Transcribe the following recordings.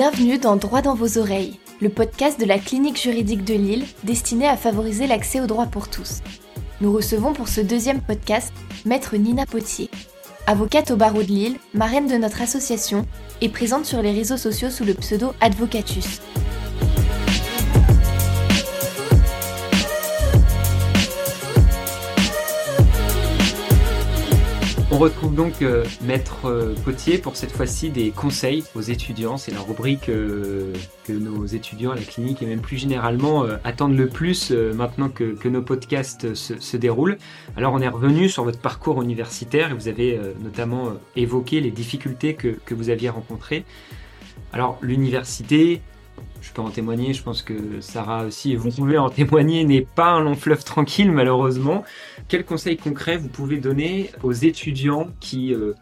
Bienvenue dans Droit dans vos oreilles, le podcast de la clinique juridique de Lille destiné à favoriser l'accès au droit pour tous. Nous recevons pour ce deuxième podcast Maître Nina Potier, avocate au barreau de Lille, marraine de notre association et présente sur les réseaux sociaux sous le pseudo Advocatus. Retrouve donc euh, Maître euh, Potier pour cette fois-ci des conseils aux étudiants. C'est la rubrique euh, que nos étudiants à la clinique et même plus généralement attendent le plus maintenant que, nos podcasts se, déroulent. Alors on est revenu sur votre parcours universitaire et vous avez notamment évoqué les difficultés que, que vous aviez rencontrées. Alors l'université, je peux en témoigner, je pense que Sarah aussi, vous pouvez en témoigner, n'est pas un long fleuve tranquille malheureusement. Quels conseils concrets vous pouvez donner aux étudiants qui, euh,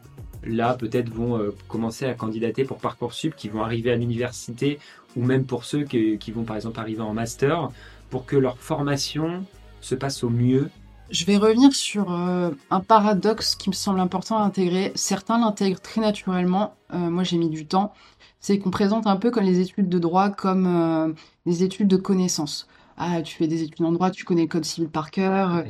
là, peut-être vont euh, commencer à candidater pour Parcoursup, qui vont arriver à l'université, ou même pour ceux qui, vont par exemple arriver en master, pour que leur formation se passe au mieux je vais revenir sur euh, un paradoxe qui me semble important à intégrer. Certains l'intègrent très naturellement. moi, j'ai mis du temps c'est qu'on présente un peu comme les études de droit comme euh, des études de connaissances. Ah, tu fais des études en droit, tu connais le code civil par cœur.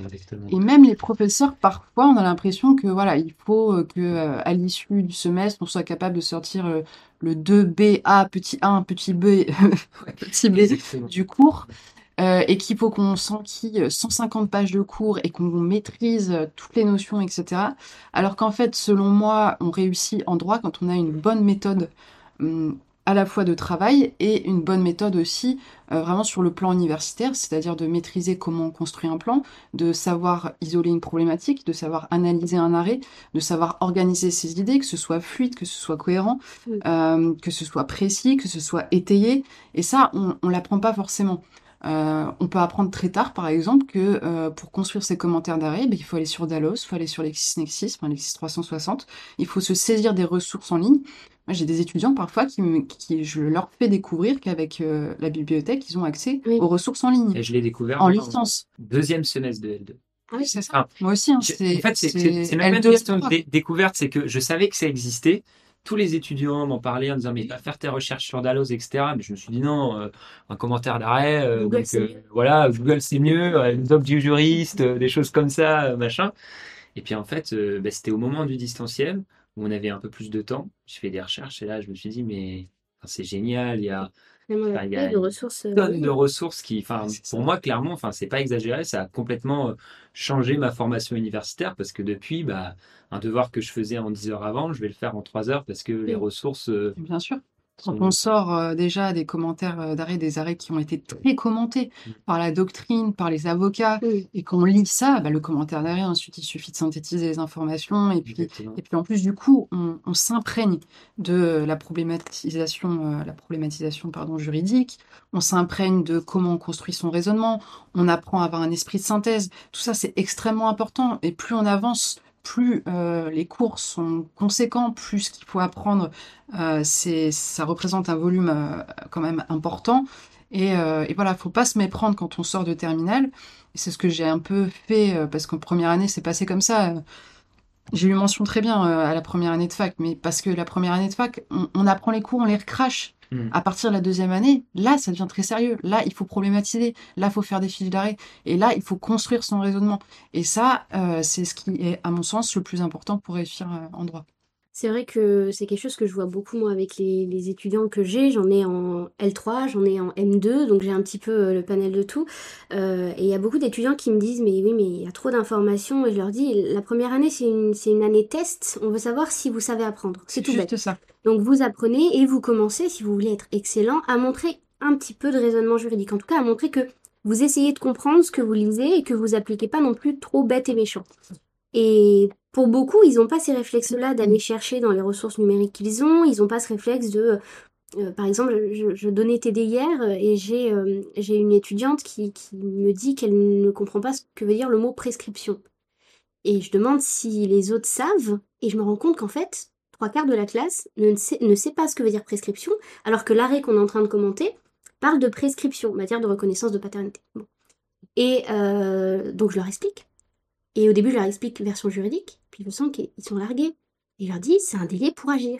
Et même les professeurs, parfois, on a l'impression que voilà, il faut euh, que euh, à l'issue du semestre, on soit capable de sortir le 2BA petit 1 petit B petit B du cours. Et qu'il faut qu'on s'enquille 150 pages de cours et qu'on maîtrise toutes les notions, etc. Alors qu'en fait, selon moi, on réussit en droit quand on a une bonne méthode Hum, à la fois de travail et une bonne méthode aussi euh, vraiment sur le plan universitaire, c'est-à-dire de maîtriser comment on construit un plan, de savoir isoler une problématique, de savoir analyser un arrêt, de savoir organiser ses idées, que ce soit fluide, que ce soit cohérent, euh, que ce soit précis, que ce soit étayé. Et ça, on ne l'apprend pas forcément. Euh, on peut apprendre très tard, par exemple, que pour construire ses commentaires d'arrêt, ben, il faut aller sur Dalos, il faut aller sur LexisNexis, enfin Lexis 360. Il faut se saisir des ressources en ligne. Moi, j'ai des étudiants parfois qui, qui, je leur fais découvrir qu'avec euh, la bibliothèque, ils ont accès aux ressources en ligne. Et je l'ai découvert en licence. Deuxième semestre de L2. Oui, c'est ça. Moi aussi. Hein, en fait, c'est la même question de découverte, c'est que je savais que ça existait. Tous les étudiants m'en parlaient en disant mais va faire tes recherches sur Dalos, etc. Mais je me suis dit non, euh, un commentaire d'arrêt. Euh, donc voilà, Google c'est mieux, une doc du juriste, des choses comme ça, machin. Et puis en fait, bah, c'était au moment du distanciel où on avait un peu plus de temps. Je fais des recherches et là, je me suis dit, mais c'est génial, il y a. Il y a de ressources, euh, tonnes de ressources qui, enfin, pour moi, clairement, enfin, c'est pas exagéré, ça a complètement changé ma formation universitaire parce que depuis, bah, un devoir que je faisais en 10 heures avant, je vais le faire en 3 heures parce que les ressources. Euh, Bien sûr. Quand on sort euh, déjà des commentaires euh, d'arrêt, des arrêts qui ont été très commentés par la doctrine, par les avocats, et qu'on lit ça, bah, le commentaire d'arrêt, ensuite il suffit de synthétiser les informations, et puis, et puis en plus du coup, on, s'imprègne de la problématisation, euh, la problématisation pardon, juridique, on s'imprègne de comment on construit son raisonnement, on apprend à avoir un esprit de synthèse, tout ça c'est extrêmement important, et plus on avance, plus euh, les cours sont conséquents, plus ce qu'il faut apprendre, euh, ça représente un volume euh, quand même important. Et, et voilà, faut pas se méprendre quand on sort de terminale. C'est ce que j'ai un peu fait parce qu'en première année, c'est passé comme ça. J'ai eu mention très bien à la première année de fac, mais parce que la première année de fac, on apprend les cours, on les recrache. Hmm. À partir de la deuxième année, là, ça devient très sérieux. Là, il faut problématiser. Là, il faut faire des fils d'arrêt. Et là, il faut construire son raisonnement. Et ça, euh, c'est ce qui est, à mon sens, le plus important pour réussir euh, en droit. C'est vrai que c'est quelque chose que je vois beaucoup moi avec les, étudiants que j'ai. J'en ai en L3, j'en ai en M2, donc j'ai un petit peu euh, le panel de tout. Euh, et il y a beaucoup d'étudiants qui me disent mais oui mais il y a trop d'informations et je leur dis la première année c'est une, une année test. On veut savoir si vous savez apprendre. C'est tout bête. ça. Donc vous apprenez et vous commencez si vous voulez être excellent à montrer un petit peu de raisonnement juridique. En tout cas à montrer que vous essayez de comprendre ce que vous lisez et que vous appliquez pas non plus trop bête et méchant. Et pour beaucoup, ils n'ont pas ces réflexes-là d'aller chercher dans les ressources numériques qu'ils ont. Ils n'ont pas ce réflexe de... Euh, par exemple, je, donnais TD hier et j'ai euh, une étudiante qui, qui me dit qu'elle ne comprend pas ce que veut dire le mot prescription. Et je demande si les autres savent, et je me rends compte qu'en fait, trois quarts de la classe ne sait, ne sait pas ce que veut dire prescription, alors que l'arrêt qu'on est en train de commenter parle de prescription, matière de reconnaissance de paternité. Et euh, donc je leur explique. Et au début, je leur explique version juridique, puis je sens qu'ils sont largués. Et je leur dis, c'est un délai pour agir.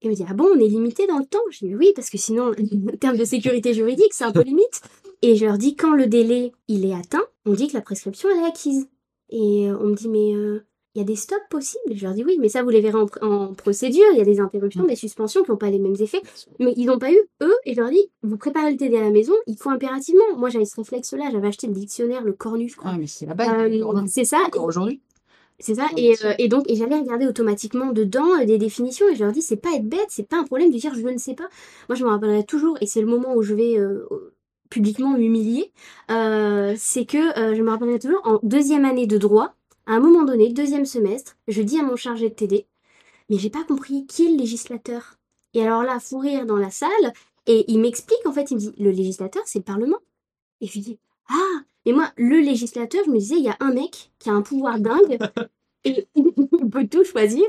Et il me dit, ah bon, on est limité dans le temps? Je dis, oui, parce que sinon, en termes de sécurité juridique, c'est un peu limite. Et je leur dis, quand le délai, il est atteint, on dit que la prescription, elle est acquise. Et euh, on me dit, mais euh, il y a des stops possibles? Je leur dis, oui, mais ça, vous les verrez en, pr- en procédure. Il y a des interruptions, Mm. des suspensions qui n'ont pas les mêmes effets. Mais ils n'ont pas eu, eux. Et je leur dis, vous préparez le TD à la maison, il faut impérativement. Moi, j'avais ce réflexe-là. J'avais acheté le dictionnaire, le cornu, je crois. Ah, mais c'est la base. Euh, c'est ça. Encore aujourd'hui. C'est ça. Et, c'est- euh, et donc, et j'allais regarder automatiquement dedans euh, des définitions et je leur dis, c'est pas être bête, c'est pas un problème de dire je ne sais pas. Moi, je me rappellerai toujours, et c'est le moment où je vais euh, publiquement m'humilier, c'est que je me rappellerai toujours en deuxième année de droit, à un moment donné, deuxième semestre, je dis à mon chargé de TD, mais j'ai pas compris qui est le législateur? Et alors là, fou rire dans la salle, et il m'explique, en fait, il me dit, le législateur, c'est le Parlement. Et je lui dis, ah, mais moi, le législateur, je me disais, il y a un mec qui a un pouvoir dingue et il peut tout choisir.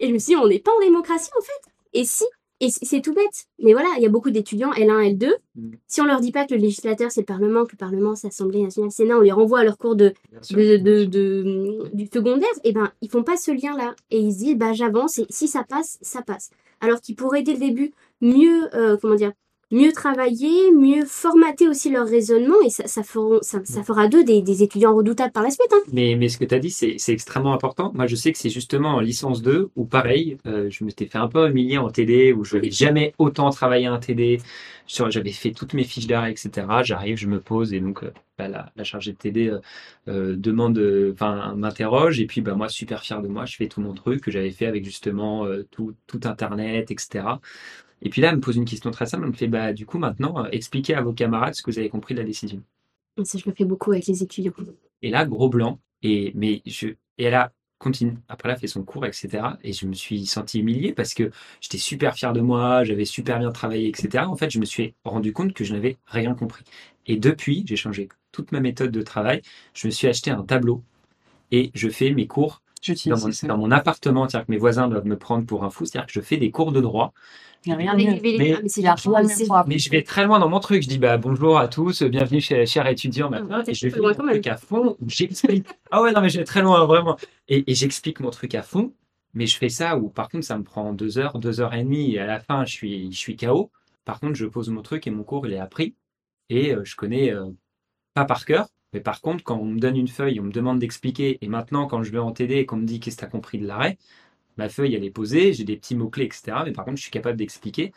Et je me suis dit, on n'est pas en démocratie en fait. Et si, et c'est tout bête. Mais voilà, il y a beaucoup d'étudiants L1, L2. Mm. Si on leur dit pas que le législateur c'est le Parlement, que le Parlement c'est l'Assemblée nationale, le Sénat, on les renvoie à leur cours de, Bien sûr. de, de- de- du secondaire, et ben ils font pas ce lien-là. Et ils se disent, bah j'avance et si ça passe, ça passe. Alors qu'ils pourraient dès le début mieux, euh, comment dire, mieux travailler, mieux formater aussi leur raisonnement et ça, fera d'eux des, étudiants redoutables par la suite. hein. Mais, ce que tu as dit, c'est extrêmement important. Moi, je sais que c'est justement en licence 2 où, pareil, euh, je m'étais fait un peu humilier en TD, où je n'avais jamais autant travaillé un TD. J'avais fait toutes mes fiches d'arrêt, etc. J'arrive, je me pose, et donc euh, bah, la, chargée de TD euh, euh, demande, enfin, m'interroge, et puis bah, moi, super fier de moi, je fais tout mon truc que j'avais fait avec justement tout Internet, etc. Et puis là, elle me pose une question très simple. Elle me fait, bah, du coup, maintenant, euh, expliquez à vos camarades ce que vous avez compris de la décision. Et ça, je le fais beaucoup avec les étudiants. Et là, gros blanc. Et, mais je, et elle a continué. Après, elle a fait son cours, etc. Et je me suis senti humilié parce que j'étais super fier de moi, j'avais super bien travaillé, etc. En fait, je me suis rendu compte que je n'avais rien compris. Et depuis, j'ai changé toute ma méthode de travail. Je me suis acheté un tableau et je fais mes cours dans mon, dans mon appartement. C'est-à-dire que mes voisins doivent me prendre pour un fou. C'est-à-dire que je fais des cours de droit. Il n'y a rien. Mais mais pour Mais je vais très loin dans mon truc. Je dis bah bonjour à tous, bienvenue chez cher étudiant. Ah, Et je fais mon truc à fond. J'explique. ah ouais non mais je vais très loin vraiment. Et, et j'explique mon truc à fond. Mais je fais ça où par contre ça me prend deux heures, deux heures et demie et à la fin je suis je suis KO. Par contre je pose mon truc et mon cours il est appris et euh, je connais euh, pas par cœur. Mais par contre quand on me donne une feuille, on me demande d'expliquer et maintenant quand je vais en TD et qu'on me dit qu'est-ce que tu as compris de l'arrêt, ma feuille elle est posée, j'ai des petits mots clés etc. Mais par contre je suis capable d'expliquer.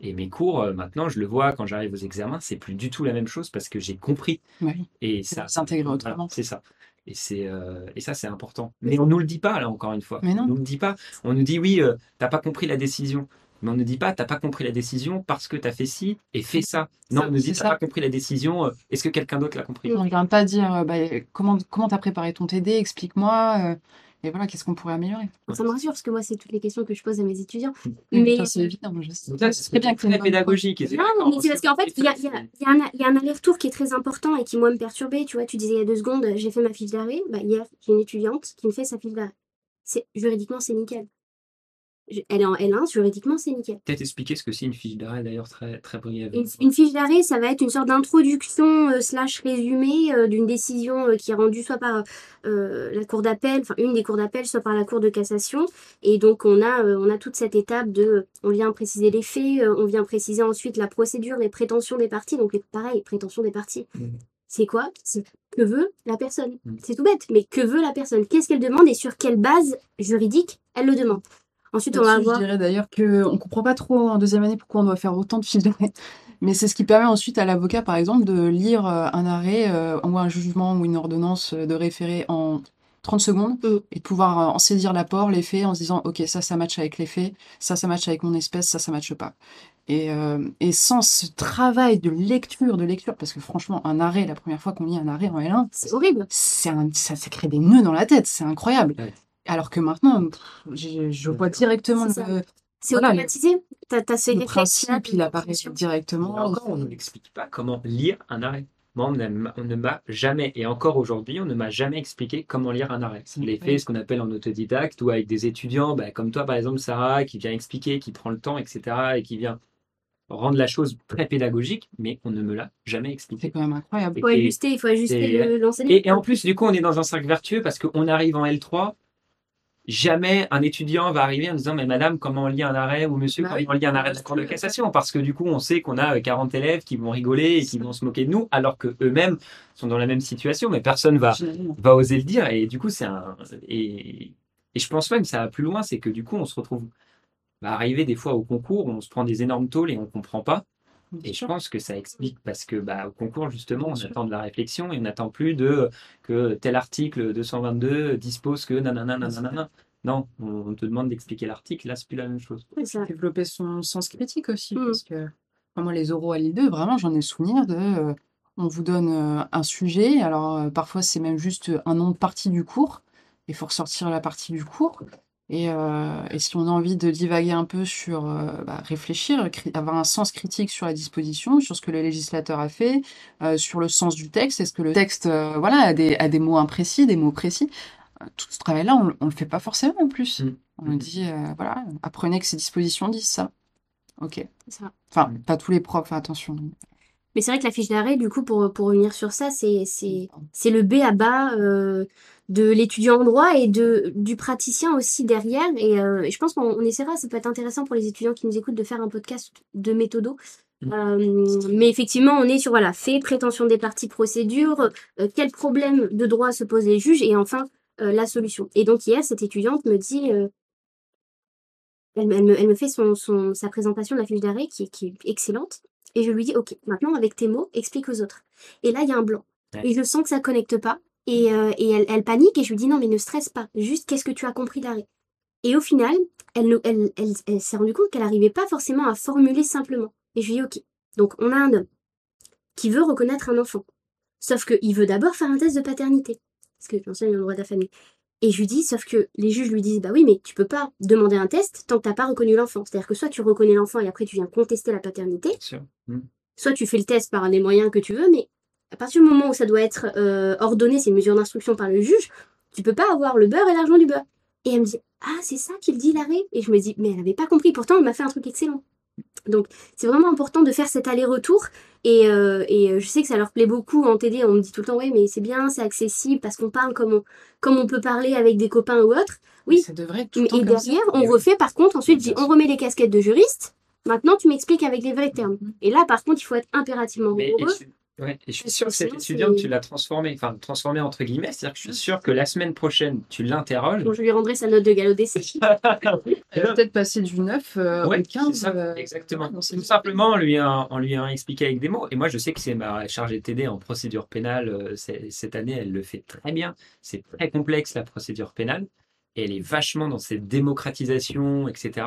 Et mes cours, euh, maintenant, je le vois quand j'arrive aux examens, c'est plus du tout la même chose parce que j'ai compris. Oui. Et ça, s'intégrer voilà, autrement. c'est ça. Et, c'est, euh, et ça, c'est important. Mais on nous le dit pas, là, encore une fois. Mais non. On nous le dit pas. On nous dit, oui, euh, t'as pas compris la décision. Mais on ne dit pas, t'as pas compris la décision parce que t'as fait ci et fait ça. Non, Ça, on nous dit, t'as ça. pas compris la décision, euh, est-ce que quelqu'un d'autre l'a compris? On ne vient pas dire euh, bah, comment comment t'as préparé ton TD, explique-moi. euh, et voilà, qu'est-ce qu'on pourrait améliorer. Ça me rassure parce que moi, c'est toutes les questions que je pose à mes étudiants. Mais c'est évident. Je sais. C'est très bien que très pédagogique. et c'est Non, d'accord, mais c'est parce qu'en fait, il y a, il y a- il y a un, il y a un aller-retour qui est très important et qui, moi, me perturbait. Tu vois, tu disais il y a deux secondes, j'ai fait ma fiche d'arrêt. Bah, hier, j'ai une étudiante qui me fait sa fiche d'arrêt. C'est, juridiquement, c'est nickel. Elle est en L1, juridiquement, c'est nickel. Peut-être expliquer ce que c'est une fiche d'arrêt, d'ailleurs, très, très brièvement. Une, une fiche d'arrêt, ça va être une sorte d'introduction euh, slash résumé euh, d'une décision euh, qui est rendue soit par la cour d'appel, enfin une des cours d'appel, soit par la cour de cassation. Et donc on a, on a toute cette étape de, on vient préciser les faits, on vient préciser ensuite la procédure, les prétentions des parties. Donc les- pareil, prétentions des parties. Mhm. C'est quoi? Que veut la personne? Mhm. C'est tout bête, mais que veut la personne? Qu'est-ce qu'elle demande et sur quelle base juridique elle le demande? Ensuite, on va Là-dessus, voir. Je dirais d'ailleurs qu'on ne comprend pas trop en deuxième année pourquoi on doit faire autant de fiches d'arrêt. Mais c'est ce qui permet ensuite à l'avocat, par exemple, de lire euh, un arrêt euh, ou un jugement ou une ordonnance euh, de référé en 30 secondes Mm. et de pouvoir en saisir l'apport, les faits, en se disant Ok, ça, ça match avec les faits, ça, ça match avec mon espèce, ça, ça matche pas. Et, euh, et sans ce travail de lecture, de lecture, parce que franchement, un arrêt, la première fois qu'on lit un arrêt en L1, C'est horrible. un- ça, ça crée des nœuds dans la tête, c'est incroyable. Ouais. Alors que maintenant, pff, je, je vois directement C'est le, C'est Voilà, automatisé? T'as, t'as ces le principe, il apparaît directement. encore, on ne m'explique pas comment lire un arrêt. Moi, on, ne m'a jamais, et encore aujourd'hui, on ne m'a jamais expliqué comment lire un arrêt. C'est Je l'ai fait ce qu'on appelle en autodidacte ou avec des étudiants, bah, comme toi par exemple, Sarah, qui vient expliquer, qui prend le temps, etc., et qui vient rendre la chose très pédagogique, mais on ne me l'a jamais C'est expliqué. quand même incroyable. Il faut ajuster, il faut ajuster le- l'enseignement. Et, et en plus, du coup, on est dans un cercle vertueux parce qu'on arrive en L3. Jamais un étudiant va arriver en disant mais madame comment on lit un arrêt ou monsieur Bah comment oui. on lit un arrêt de la cour de cassation? Parce que du coup on sait qu'on a euh, 40 élèves qui vont rigoler et qui vont se moquer de nous alors que eux-mêmes sont dans la même situation. Mais personne va va oser le dire. Et du coup c'est un et, et je pense même que ça va plus loin c'est que du coup on se retrouve va arriver des fois au concours on se prend des énormes tôles et on comprend pas et je pense que ça explique parce que bah, au concours, justement, on attend de la réflexion et on n'attend plus de que tel article 222 dispose que nanana nanana. Non, on on te demande d'expliquer l'article, là, c'est plus la même chose. C'est ça. développer son sens critique aussi. Mm. Parce que enfin, moi, les oraux à l'île 2, vraiment, j'en ai souvenir de. euh, on vous donne euh, un sujet, alors euh, parfois c'est même juste un nom de partie du cours, il faut ressortir la partie du cours. Et, euh, et si on a envie de divaguer un peu sur euh, bah, réfléchir, avoir un sens critique sur la disposition, sur ce que le législateur a fait, euh, sur le sens du texte, est-ce que le texte euh, voilà, a des, a des mots imprécis, des mots précis, tout ce travail-là, on, on le fait pas forcément en plus. Mm. On nous dit, euh, voilà, apprenez que ces dispositions disent ça. Ok. Ça. Enfin, pas tous les profs, attention. Mais c'est vrai que la fiche d'arrêt, du coup, pour, pour revenir sur ça, c'est, c'est, c'est le B à bas euh, de l'étudiant en droit et de, du praticien aussi derrière. Et, euh, et je pense qu'on on essaiera, ça peut être intéressant pour les étudiants qui nous écoutent de faire un podcast de méthodo. Mm. Euh, mais effectivement, on est sur voilà, fait, prétention des parties, procédure, quel problème de droit se posent les juges et enfin la solution. Et donc hier, cette étudiante me dit, elle, me- elle me, fait son, son, sa présentation de la fiche d'arrêt qui, qui est excellente. Et je lui dis, OK, maintenant avec tes mots, explique aux autres. Et là, il y a un blanc. Ouais. Et je sens que ça connecte pas. Et, euh, et elle, elle panique et je lui dis, non, mais ne stresse pas. Juste, qu'est-ce que tu as compris d'arrêt Et au final, elle, ne- elle, elle, elle s'est rendue compte qu'elle n'arrivait pas forcément à formuler simplement. Et je lui dis, OK, donc on a un homme qui veut reconnaître un enfant. Sauf qu'il veut d'abord faire un test de paternité. Parce que j'enseigne le droit de la famille. Et je lui dis, sauf que les juges lui disent, bah oui, mais tu peux pas demander un test tant que t'as pas reconnu l'enfant. C'est-à-dire que soit tu reconnais l'enfant et après tu viens contester la paternité, Bien sûr. Mm. soit tu fais le test par les moyens que tu veux, mais à partir du moment où ça doit être euh, ordonné, ces mesures d'instruction par le juge, tu peux pas avoir le beurre et l'argent du beurre. Et elle me dit, ah, c'est ça qu'il dit l'arrêt Et je me dis, mais elle avait pas compris, pourtant elle m'a fait un truc excellent. Donc c'est vraiment important de faire cet aller-retour. Et, euh, et je sais que ça leur plaît beaucoup en TD, on me dit tout le temps, oui, mais c'est bien, c'est accessible, parce qu'on parle comme on, comme on peut parler avec des copains ou autres. Oui. Ça devrait être tout le temps Et comme ça. derrière, on Et oui. refait par contre, ensuite, on remet les casquettes de juriste. Maintenant, tu m'expliques avec les vrais termes. Mhm. Et là, par contre, il faut être impérativement Mais et rigoureux. Ouais, et je suis sûr que étudiante, c'est- tu l'as transformée, enfin transformée entre guillemets, c'est-à-dire que je suis sûr que la semaine prochaine, tu l'interroges. Bon, je lui rendrai sa note de galop d'essai. Elle va peut-être passer du 9 euh, Ouais, au 15. c'est ça, euh, exactement. Tout simplement en lui, en, en lui ayant expliqué avec des mots. Et moi, je sais que c'est ma chargée de TD en procédure pénale. euh, cette année, elle le fait très bien. C'est très complexe, la procédure pénale. Et elle est vachement dans cette démocratisation, etc.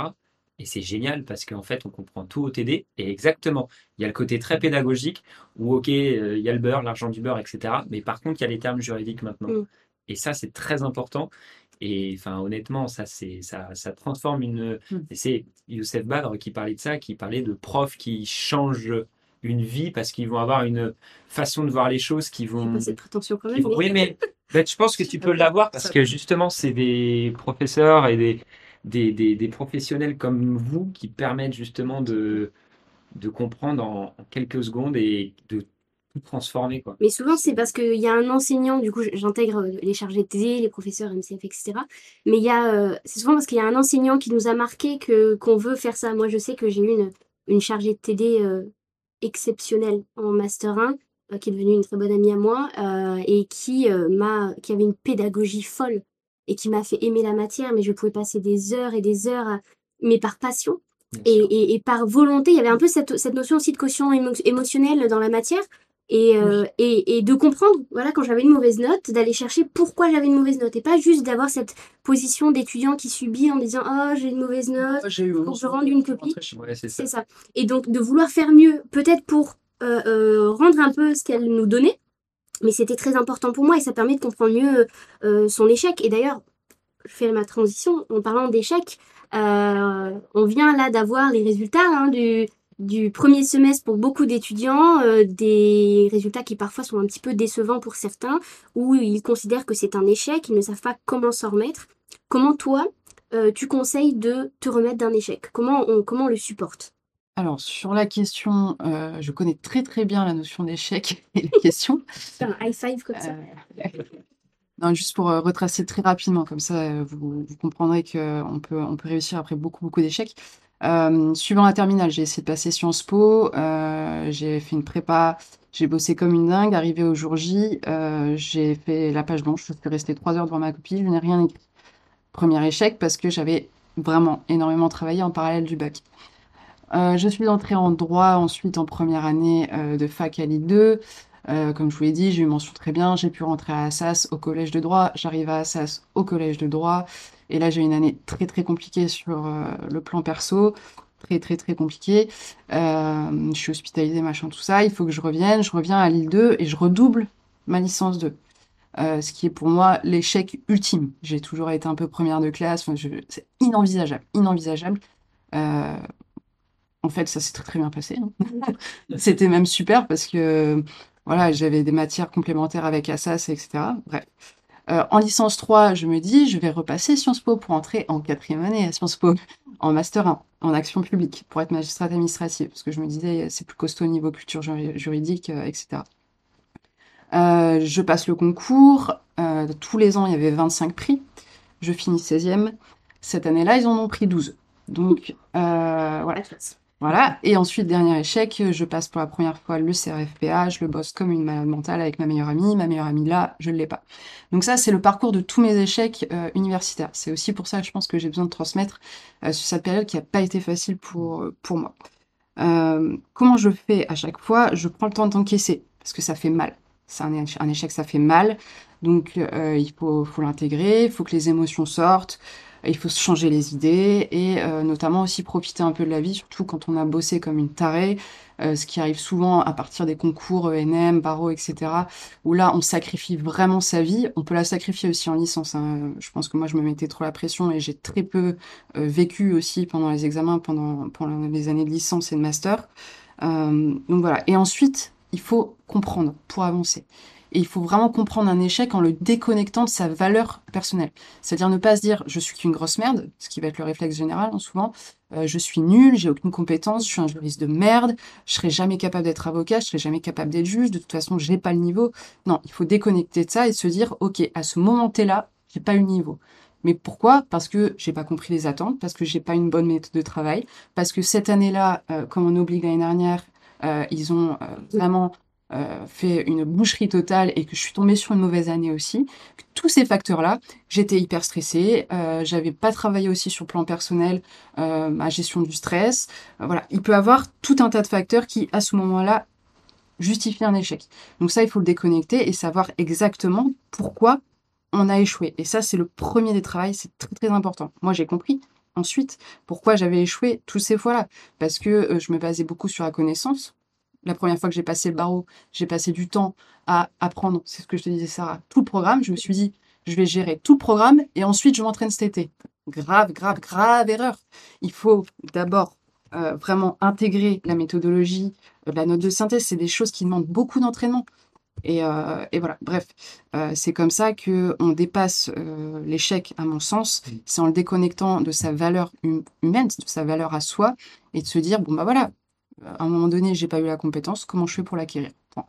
Et c'est génial parce qu'en fait, on comprend tout au TD. Et exactement, il y a le côté très pédagogique où, OK, euh, il y a le beurre, l'argent du beurre, etc. Mais par contre, il y a les termes juridiques maintenant. Mm. Et ça, c'est très important. Et enfin, honnêtement, ça, c'est, ça, ça transforme une. Mm. C'est Youssef Badr qui parlait de ça, qui parlait de profs qui changent une vie parce qu'ils vont avoir une façon de voir les choses qui vont. cette prétention quand même. vont- Oui, mais ben, je pense que tu peux l'avoir parce que justement, c'est des professeurs et des, des, des, des professionnels comme vous qui permettent justement de, de comprendre en, en quelques secondes et de tout transformer. Quoi. Mais souvent, c'est parce qu'il y a un enseignant, du coup, j'intègre les chargés de TD, les professeurs MCF, etc. Mais il y a, euh, c'est souvent parce qu'il y a un enseignant qui nous a marqué que qu'on veut faire ça. Moi, je sais que j'ai eu une, une chargée de TD euh, exceptionnelle en Master 1, euh, qui est devenue une très bonne amie à moi, euh, et qui, euh, m'a, qui avait une pédagogie folle et qui m'a fait aimer la matière, mais je pouvais passer des heures et des heures, à- mais par passion. Et, sûr. et, et par volonté, il y avait un peu cette, cette notion aussi de caution émo- émotionnelle dans la matière. Et, euh, et, et de comprendre, voilà, quand j'avais une mauvaise note, d'aller chercher pourquoi j'avais une mauvaise note. Et pas juste d'avoir cette position d'étudiant qui subit en disant Oh, j'ai une mauvaise note. Eu je rende une copie. Ouais, c'est ça. C'est ça. Et donc de vouloir faire mieux, peut-être pour euh, euh, rendre un peu ce qu'elle nous donnait. Mais c'était très important pour moi et ça permet de comprendre mieux euh, son échec. Et d'ailleurs, je fais ma transition en parlant d'échec. euh, on vient là d'avoir les résultats hein, du, premier semestre pour beaucoup d'étudiants, euh, des résultats qui parfois sont un petit peu décevants pour certains, où ils considèrent que c'est un échec, ils ne savent pas comment s'en remettre. Comment toi, tu conseilles de te remettre d'un échec? Comment on, comment on le supporte? Alors, sur la question, euh, je connais très très bien la notion d'échec et la question. Faire un high five comme ça. Euh, Non, juste pour euh, retracer très rapidement, comme ça vous, vous comprendrez qu'on peut, on peut réussir après beaucoup, beaucoup d'échecs. Suivant la terminale, j'ai essayé de passer Sciences Po, j'ai fait une prépa, j'ai bossé comme une dingue. Arrivé au jour J, j'ai fait la page blanche, je suis restée trois heures devant ma copie, je n'ai rien écrit. Premier échec parce que j'avais vraiment énormément travaillé en parallèle du bac. Euh, je suis entrée en droit ensuite en première année euh, de fac à Lille 2. Euh, comme je vous l'ai dit, j'ai eu mention très bien. J'ai pu rentrer à Assas au collège de droit. J'arrive à Assas au collège de droit. Et là, j'ai une année très très compliquée sur le plan perso. Très très très compliquée. Je suis hospitalisée, machin, tout ça. Il faut que je revienne. Je reviens à Lille 2 et je redouble ma licence 2. Euh, ce qui est pour moi l'échec ultime. J'ai toujours été un peu première de classe. C'est inenvisageable. Inenvisageable. En fait, ça s'est très très bien passé. hein. C'était même super parce que voilà, j'avais des matières complémentaires avec Assas, etc. Bref. Euh, en licence 3, je me dis, je vais repasser Sciences Po pour entrer en quatrième année à Sciences Po, en master 1, en action publique, pour être magistrate administrative, parce que je me disais, c'est plus costaud au niveau culture juri- juridique, euh, etc. Euh, je passe le concours, tous les ans, il y avait 25 prix, je finis 16e. Cette année-là, ils en ont pris 12. Donc, voilà. Voilà. Et ensuite, dernier échec, je passe pour la première fois le CRFPA, je le bosse comme une malade mentale avec ma meilleure amie. Ma meilleure amie là, je ne l'ai pas. Donc ça, c'est le parcours de tous mes échecs euh, universitaires. C'est aussi pour ça que je pense que j'ai besoin de transmettre euh, sur cette période qui n'a pas été facile pour, pour moi. Euh, comment je fais à chaque fois? Je prends le temps d'encaisser parce que ça fait mal. C'est un, éche- un échec, ça fait mal. Donc euh, il faut l'intégrer, il faut que les émotions sortent. Il faut changer les idées et euh, notamment aussi profiter un peu de la vie, surtout quand on a bossé comme une tarée, euh, ce qui arrive souvent à partir des concours ENM, barreau, etc., où là on sacrifie vraiment sa vie. On peut la sacrifier aussi en licence. hein. Je pense que moi je me mettais trop la pression et j'ai très peu euh, vécu aussi pendant les examens, pendant, pendant les années de licence et de master. Euh, donc voilà. Et ensuite, il faut comprendre pour avancer. Et il faut vraiment comprendre un échec en le déconnectant de sa valeur personnelle. C'est-à-dire ne pas se dire je suis qu'une grosse merde, ce qui va être le réflexe général hein, souvent. Euh, je suis nul, j'ai aucune compétence, je suis un juriste de merde, je serai jamais capable d'être avocat, je serai jamais capable d'être juge, de toute façon j'ai pas le niveau. Non, il faut déconnecter de ça et se dire ok, à ce moment T-là, j'ai pas eu le niveau. Mais pourquoi? Parce que j'ai pas compris les attentes, parce que j'ai pas une bonne méthode de travail, parce que cette année-là, euh, comme on obligue l'année dernière, euh, ils ont vraiment fait une boucherie totale et que je suis tombée sur une mauvaise année aussi. Tous ces facteurs-là, j'étais hyper stressée, euh, j'avais pas travaillé aussi sur le plan personnel, euh, ma gestion du stress. Euh, voilà, il peut avoir tout un tas de facteurs qui, à ce moment-là, justifient un échec. Donc ça, il faut le déconnecter et savoir exactement pourquoi on a échoué. Et ça, c'est le premier des travails, c'est très très important. Moi, j'ai compris. Ensuite, pourquoi j'avais échoué tous ces fois-là? Parce que euh, je me basais beaucoup sur la connaissance. La première fois que j'ai passé le barreau, j'ai passé du temps à apprendre, c'est ce que je te disais Sarah, tout le programme. Je me suis dit, je vais gérer tout le programme et ensuite je m'entraîne cet été. Grave, grave, grave erreur. Il faut d'abord euh, vraiment intégrer la méthodologie, euh, la note de synthèse, c'est des choses qui demandent beaucoup d'entraînement. Et, euh, et voilà, bref, c'est comme ça que on dépasse l'échec, à mon sens, c'est en le déconnectant de sa valeur hum- humaine, de sa valeur à soi, et de se dire, bon bah voilà, à un moment donné, j'ai pas eu la compétence, comment je fais pour l'acquérir? Point.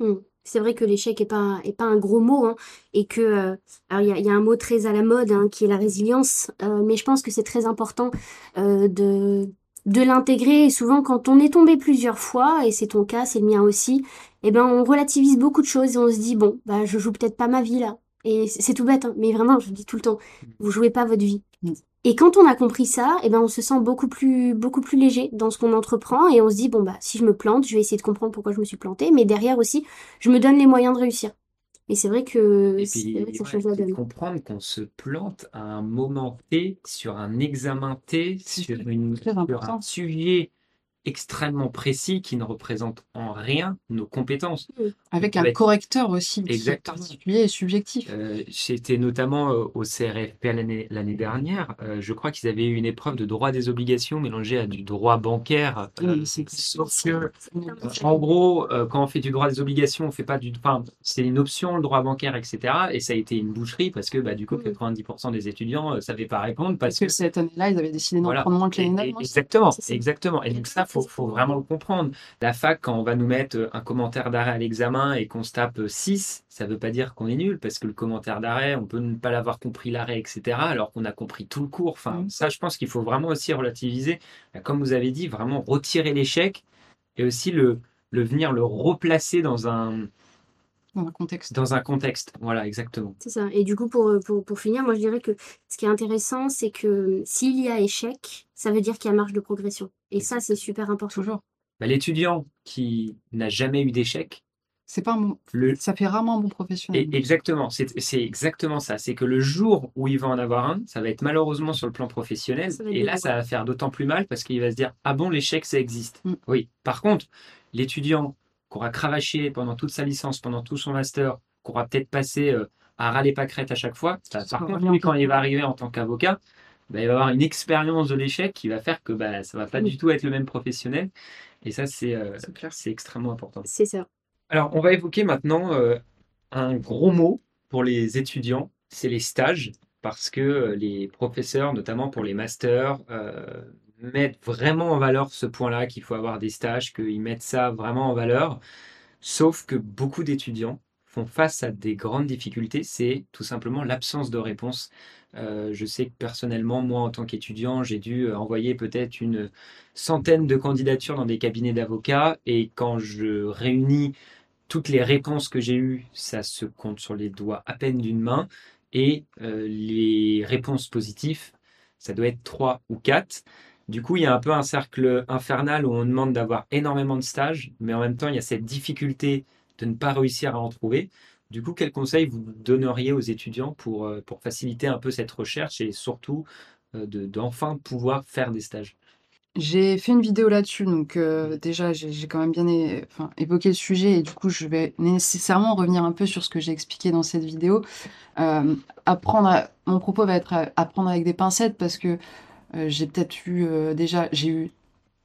Mm. C'est vrai que l'échec est pas est pas un gros mot hein, et que euh, alors il y a, il y a un mot très à la mode hein, qui est la résilience euh, mais je pense que c'est très important euh, de de l'intégrer et souvent quand on est tombé plusieurs fois et c'est ton cas c'est le mien aussi eh ben on relativise beaucoup de choses et on se dit bon bah je joue peut-être pas ma vie là et c'est tout bête hein, mais vraiment je le dis tout le temps vous jouez pas votre vie Mm. Et quand on a compris ça eh ben on se sent beaucoup plus beaucoup plus léger dans ce qu'on entreprend et on se dit bon bah si je me plante je vais essayer de comprendre pourquoi je me suis plantée mais derrière aussi je me donne les moyens de réussir. Et c'est vrai que Et c'est puis, vrai que ça ouais, change la puis donne. comprendre qu'on se plante à un moment T, sur un examen T, sur, une, sur un sujet extrêmement précis qui ne représente en rien nos compétences. Avec un être- correcteur aussi, qui est Exactement. particulier et subjectif. Euh, J'étais notamment euh, au CRFP l'année l'année dernière. Euh, je crois qu'ils avaient eu une épreuve de droit des obligations mélangée à du droit bancaire. Euh, Oui, c'est- sauf que c'est- En gros, euh, quand on fait du droit des obligations, on fait pas du, enfin, c'est une option le droit bancaire, etc. Et ça a été une boucherie parce que bah, du coup, Mm. 90% des étudiants ne savaient pas répondre Parce parce que que cette année-là, ils avaient décidé d'en voilà. prendre moins que l'année d'avant. exactement, exactement. Et donc ça, faut, faut vraiment le comprendre. La fac, quand on va nous mettre un commentaire d'arrêt à l'examen et qu'on se tape 6, ça ne veut pas dire qu'on est nul, parce que le commentaire d'arrêt, on peut ne pas l'avoir compris l'arrêt, etc., alors qu'on a compris tout le cours. Enfin, Mm. ça, je pense qu'il faut vraiment aussi relativiser. Comme vous avez dit, vraiment retirer l'échec et aussi le, le venir le replacer dans un, Dans un contexte. dans un contexte. Voilà, exactement. C'est ça. Et du coup, pour, pour, pour finir, moi je dirais que ce qui est intéressant, c'est que s'il y a échec, ça veut dire qu'il y a marge de progression. Et ça, c'est super important. Toujours. Bah, L'étudiant qui n'a jamais eu d'échec, C'est pas un bon... le, Ça fait rarement un bon professionnel. Et exactement, c'est c'est exactement ça. C'est que le jour où il va en avoir un, ça va être malheureusement sur le plan professionnel. Et là, ça va faire d'autant plus mal parce qu'il va se dire Ah bon, l'échec, ça existe. Mm. Oui. Par contre, l'étudiant qui aura cravaché pendant toute sa licence, pendant tout son master, qui aura peut-être passé euh, à râler pâquerette à chaque fois, bah, Ça par va contre, lui, quand il va arriver en tant qu'avocat, bah, il va avoir une expérience de l'échec qui va faire que bah, ça va pas Oui. du tout être le même professionnel. Et ça, c'est euh, C'est extrêmement important. C'est ça. Alors, on va évoquer maintenant euh, un gros mot pour les étudiants, c'est les stages, parce que les professeurs, notamment pour les masters, euh, mettent vraiment en valeur ce point-là, qu'il faut avoir des stages, qu'ils mettent ça vraiment en valeur. Sauf que beaucoup d'étudiants font face à des grandes difficultés, c'est tout simplement l'absence de réponse. Euh, je sais que personnellement, moi, en tant qu'étudiant, j'ai dû euh, envoyer peut-être une centaine de candidatures dans des cabinets d'avocats, et quand je réunis toutes les réponses que j'ai eues, ça se compte sur les doigts à peine d'une main, et euh, les réponses positives, ça doit être trois ou quatre. Du coup, il y a un peu un cercle infernal où on demande d'avoir énormément de stages, mais en même temps, il y a cette difficulté de ne pas réussir à en trouver. Du coup, quel conseil vous donneriez aux étudiants pour, euh, faciliter un peu cette recherche et surtout euh, de- d'enfin pouvoir faire des stages? J'ai fait une vidéo là-dessus, donc euh, déjà j'ai quand même bien évoqué le sujet et du coup je vais nécessairement revenir un peu sur ce que j'ai expliqué dans cette vidéo. Apprendre, à- mon propos va être apprendre avec des pincettes parce que j'ai peut-être eu euh, déjà j'ai eu